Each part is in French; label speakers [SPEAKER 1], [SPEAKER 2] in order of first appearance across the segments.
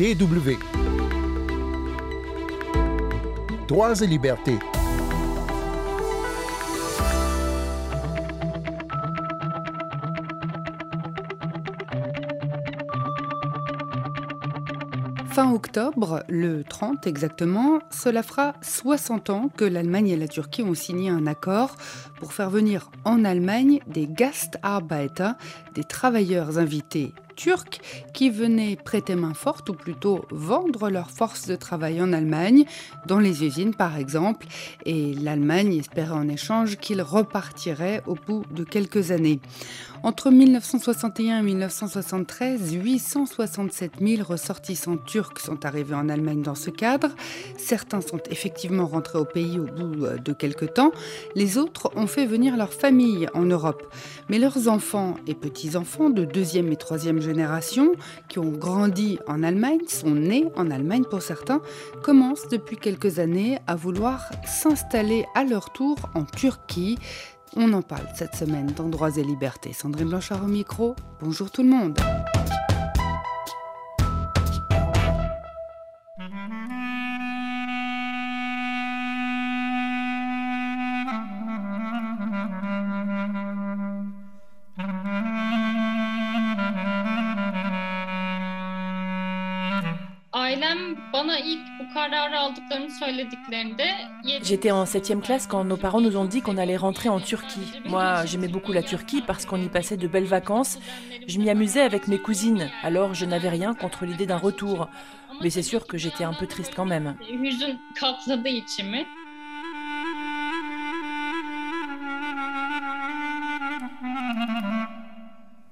[SPEAKER 1] DW. Droits et libertés.
[SPEAKER 2] Fin octobre, le 30 exactement, cela fera 60 ans que l'Allemagne et la Turquie ont signé un accord pour faire venir en Allemagne des Gastarbeiter, des travailleurs invités turcs qui venaient prêter main forte ou plutôt vendre leurs forces de travail en Allemagne, dans les usines par exemple, et l'Allemagne espérait en échange qu'ils repartiraient au bout de quelques années. Entre 1961 et 1973, 867 000 ressortissants turcs sont arrivés en Allemagne dans ce cadre. Certains sont effectivement rentrés au pays au bout euh, de quelques temps. Les autres ont fait venir leurs familles en Europe. Mais leurs enfants et petits-enfants de deuxième et troisième génération, qui ont grandi en Allemagne, sont nés en Allemagne pour certains, commencent depuis quelques années à vouloir s'installer à leur tour en Turquie. On en parle cette semaine dans Droits et Libertés. Sandrine Blanchard au micro. Bonjour tout le monde.
[SPEAKER 3] J'étais en septième classe quand nos parents nous ont dit qu'on allait rentrer en Turquie. Moi, j'aimais beaucoup la Turquie parce qu'on y passait de belles vacances. Je m'y amusais avec mes cousines, alors je n'avais rien contre l'idée d'un retour. Mais c'est sûr que j'étais un peu triste quand même.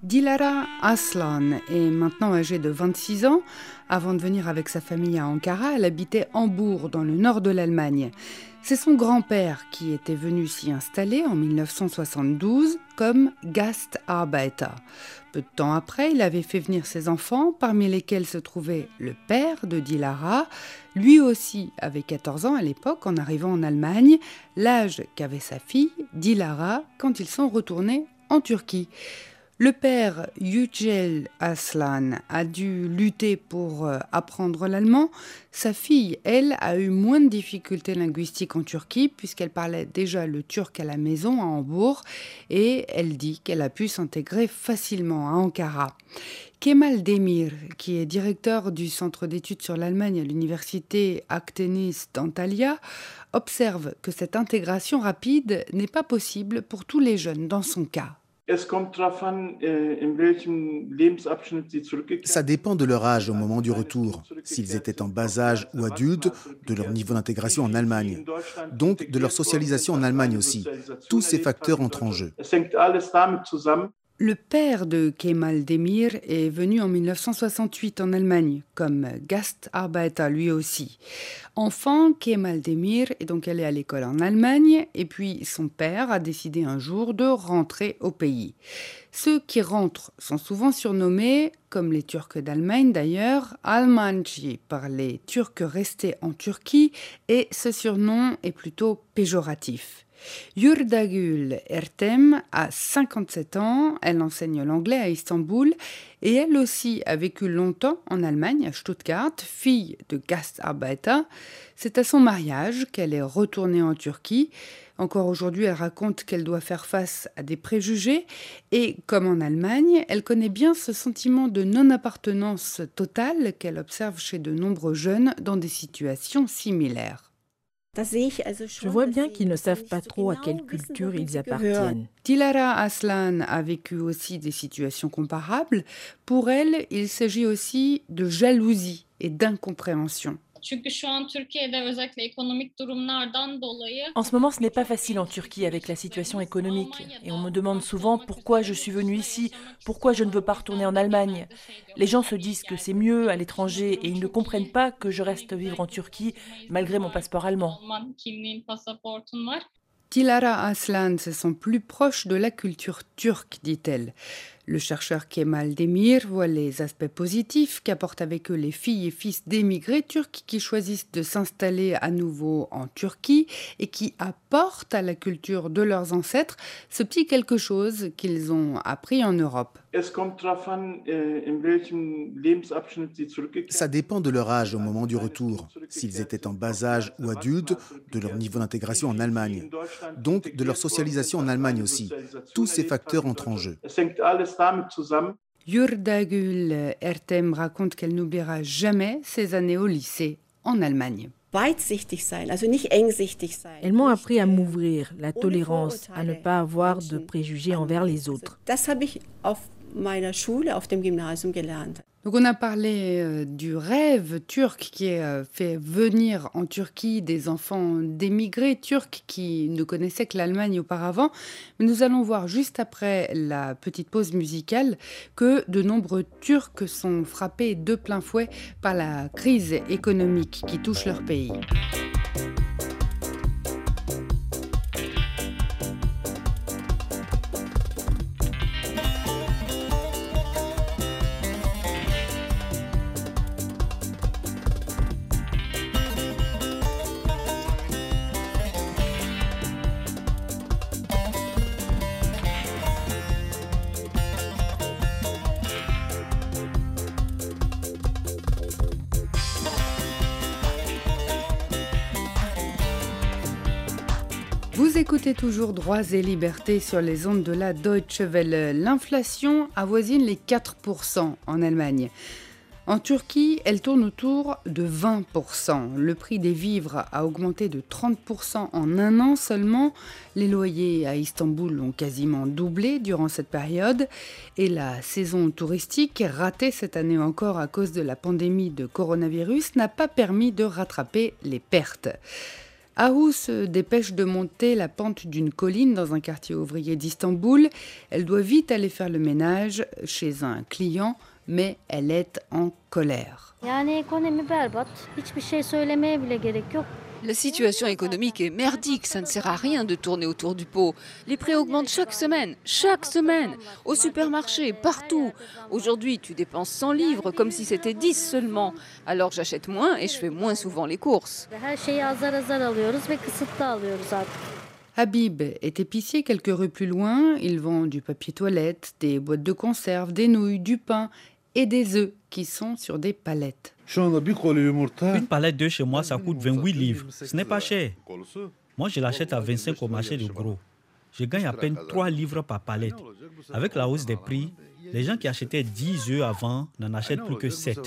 [SPEAKER 2] Dilara Aslan est maintenant âgée de 26 ans. Avant de venir avec sa famille à Ankara, elle habitait Hambourg, dans le nord de l'Allemagne. C'est son grand-père qui était venu s'y installer en 1972 comme Gastarbeiter. Peu de temps après, il avait fait venir ses enfants, parmi lesquels se trouvait le père de Dilara. Lui aussi avait 14 ans à l'époque en arrivant en Allemagne, l'âge qu'avait sa fille, Dilara, quand ils sont retournés en Turquie. Le père Yücel Aslan a dû lutter pour euh, apprendre l'allemand. Sa fille, elle, a eu moins de difficultés linguistiques en Turquie puisqu'elle parlait déjà le turc à la maison à Hambourg et elle dit qu'elle a pu s'intégrer facilement à Ankara. Kemal Demir, qui est directeur du Centre d'études sur l'Allemagne à l'université Aktenis d'Antalya, observe que cette intégration rapide n'est pas possible pour tous les jeunes dans son cas.
[SPEAKER 4] Äh,
[SPEAKER 5] Ça dépend de leur âge au moment du retour, s'ils étaient en bas âge ou adultes, de leur niveau d'intégration en Allemagne, donc de leur socialisation en Allemagne aussi. Tous ces facteurs entrent en jeu.
[SPEAKER 2] Le père de Kemal Demir est venu en 1968 en Allemagne comme Gastarbeiter lui aussi. Enfant, Kemal Demir est donc allé à l'école en Allemagne et puis son père a décidé un jour de rentrer au pays. Ceux qui rentrent sont souvent surnommés, comme les Turcs d'Allemagne d'ailleurs, Almanci par les Turcs restés en Turquie et ce surnom est plutôt péjoratif. Yurdagul Ertem a 57 ans, elle enseigne l'anglais à Istanbul et elle aussi a vécu longtemps en Allemagne, à Stuttgart, fille de Gastarbeiter. C'est à son mariage qu'elle est retournée en Turquie. Encore aujourd'hui, elle raconte qu'elle doit faire face à des préjugés et, comme en Allemagne, elle connaît bien ce sentiment de non-appartenance totale qu'elle observe chez de nombreux jeunes dans des situations similaires.
[SPEAKER 3] Je vois bien qu'ils ne savent pas trop à quelle culture ils appartiennent.
[SPEAKER 2] Tilara Aslan a vécu aussi des situations comparables. Pour elle, il s'agit aussi de jalousie et d'incompréhension.
[SPEAKER 3] En ce moment, ce n'est pas facile en Turquie avec la situation économique. Et on me demande souvent pourquoi je suis venue ici, pourquoi je ne veux pas retourner en Allemagne. Les gens se disent que c'est mieux à l'étranger et ils ne comprennent pas que je reste vivre en Turquie malgré mon passeport allemand.
[SPEAKER 2] Tilara Aslan se sent plus proche de la culture turque, dit-elle. Le chercheur Kemal Demir voit les aspects positifs qu'apportent avec eux les filles et fils d'émigrés turcs qui choisissent de s'installer à nouveau en Turquie et qui apportent à la culture de leurs ancêtres ce petit quelque chose qu'ils ont appris en Europe.
[SPEAKER 5] Äh, Ça dépend de leur âge au moment du retour, s'ils étaient en bas âge ou adultes, de leur niveau d'intégration en Allemagne, donc de leur socialisation en Allemagne aussi. Tous ces facteurs entrent en jeu.
[SPEAKER 2] Yurdagül Ertem raconte qu'elle n'oubliera jamais ses années au lycée en Allemagne.
[SPEAKER 4] Elles m'ont appris à m'ouvrir, la tolérance, à ne pas avoir de préjugés envers les autres.
[SPEAKER 2] Donc on a parlé euh, du rêve turc qui euh, fait venir en Turquie des enfants d'émigrés turcs qui ne connaissaient que l'Allemagne auparavant. Mais nous allons voir juste après la petite pause musicale que de nombreux Turcs sont frappés de plein fouet par la crise économique qui touche leur pays. Écoutez toujours Droits et Libertés sur les ondes de la Deutsche Welle. L'inflation avoisine les 4% en Allemagne. En Turquie, elle tourne autour de 20%. Le prix des vivres a augmenté de 30% en un an seulement. Les loyers à Istanbul ont quasiment doublé durant cette période. Et la saison touristique, ratée cette année encore à cause de la pandémie de coronavirus, n'a pas permis de rattraper les pertes. Ahou se dépêche de monter la pente d'une colline dans un quartier ouvrier d'Istanbul. Elle doit vite aller faire le ménage chez un client, mais elle est en colère.
[SPEAKER 6] La situation économique est merdique, ça ne sert à rien de tourner autour du pot. Les prix augmentent chaque semaine, chaque semaine, au supermarché, partout. Aujourd'hui, tu dépenses 100 livres comme si c'était 10 seulement. Alors j'achète moins et je fais moins souvent les courses.
[SPEAKER 2] Habib est épicier quelques rues plus loin. Il vend du papier toilette, des boîtes de conserve, des nouilles, du pain et des œufs qui sont sur des palettes.
[SPEAKER 7] Une palette de chez moi, ça coûte 28 livres. Ce n'est pas cher. Moi, je l'achète à 25 au marché de gros. Je gagne à peine 3 livres par palette. Avec la hausse des prix, les gens qui achetaient 10 œufs avant n'en achètent plus que 7.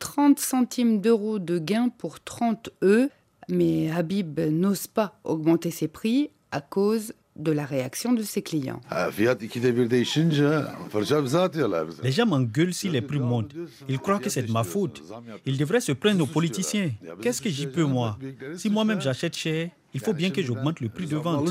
[SPEAKER 2] 30 centimes d'euros de gain pour 30 œufs, mais Habib n'ose pas augmenter ses prix à cause de la réaction de ses clients.
[SPEAKER 7] Les gens m'engueulent si les prix montent. Ils croient que c'est de ma faute. Ils devraient se plaindre aux politiciens. Qu'est-ce que j'y peux, moi? Si moi-même j'achète cher, il faut bien que j'augmente le prix de vente.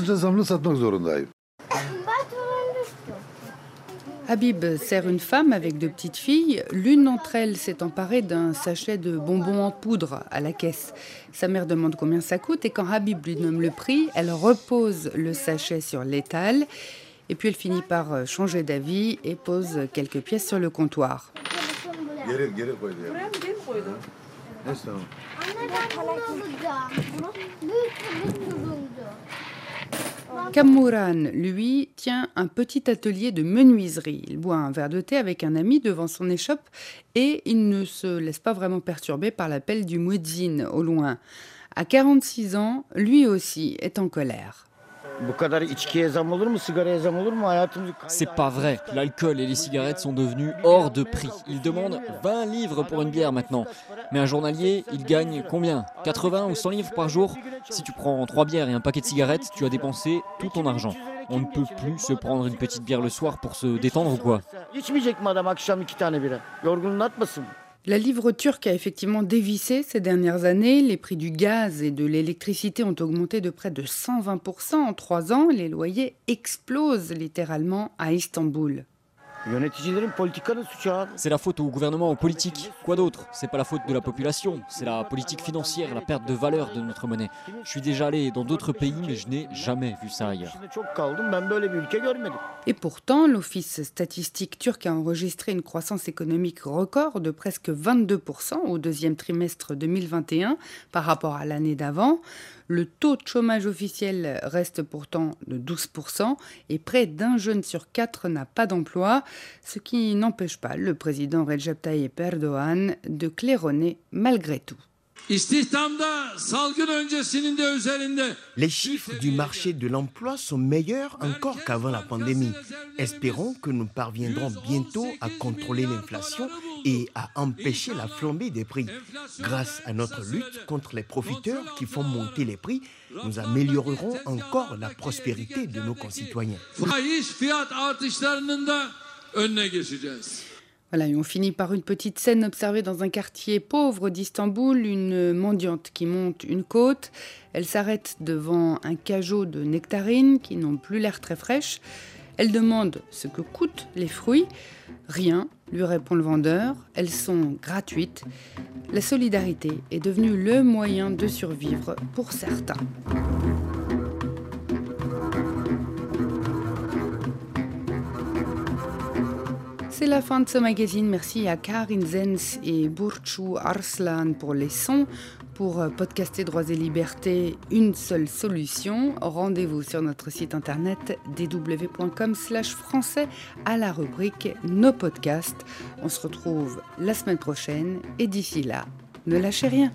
[SPEAKER 2] Habib sert une femme avec deux petites filles. L'une d'entre elles s'est emparée d'un sachet de bonbons en poudre à la caisse. Sa mère demande combien ça coûte et quand Habib lui nomme le prix, elle repose le sachet sur l'étal. Et puis elle finit par changer d'avis et pose quelques pièces sur le comptoir. Kamouran, lui, tient un petit atelier de menuiserie. Il boit un verre de thé avec un ami devant son échoppe et il ne se laisse pas vraiment perturber par l'appel du muezzin au loin. À 46 ans, lui aussi est en colère.
[SPEAKER 8] C'est pas vrai. L'alcool et les cigarettes sont devenus hors de prix. Ils demandent 20 livres pour une bière maintenant. Mais un journalier, il gagne combien? 80 ou 100 livres par jour? Si tu prends 3 bières et un paquet de cigarettes, tu as dépensé tout ton argent. On ne peut plus se prendre une petite bière le soir pour se détendre ou quoi?
[SPEAKER 2] La livre turque a effectivement dévissé ces dernières années. Les prix du gaz et de l'électricité ont augmenté de près de 120% en trois ans. Les loyers explosent littéralement à Istanbul.
[SPEAKER 8] C'est la faute au gouvernement, aux politiques. Quoi d'autre? C'est pas la faute de la population, c'est la politique financière, la perte de valeur de notre monnaie. Je suis déjà allé dans d'autres pays, mais je n'ai jamais vu ça ailleurs.
[SPEAKER 2] Et pourtant, l'Office statistique turc a enregistré une croissance économique record de presque 22% au deuxième trimestre 2021 par rapport à l'année d'avant. Le taux de chômage officiel reste pourtant de 12% et près d'un jeune sur quatre n'a pas d'emploi, ce qui n'empêche pas le président Recep Tayyip Erdogan de claironner malgré tout.
[SPEAKER 9] Les chiffres du marché de l'emploi sont meilleurs encore qu'avant la pandémie. Espérons que nous parviendrons bientôt à contrôler l'inflation et à empêcher la flambée des prix. Grâce à notre lutte contre les profiteurs qui font monter les prix, nous améliorerons encore la prospérité de nos concitoyens.
[SPEAKER 2] Voilà, on finit par une petite scène observée dans un quartier pauvre d'Istanbul, une mendiante qui monte une côte. Elle s'arrête devant un cajot de nectarines qui n'ont plus l'air très fraîches. Elle demande ce que coûtent les fruits. Rien, lui répond le vendeur. Elles sont gratuites. La solidarité est devenue le moyen de survivre pour certains. C'est la fin de ce magazine. Merci à Karin Zenz et Burcu Arslan pour les sons. Pour euh, podcaster Droits et Libertés, une seule solution. Rendez-vous sur notre site internet dw.com français à la rubrique Nos podcasts. On se retrouve la semaine prochaine et d'ici là, ne lâchez rien.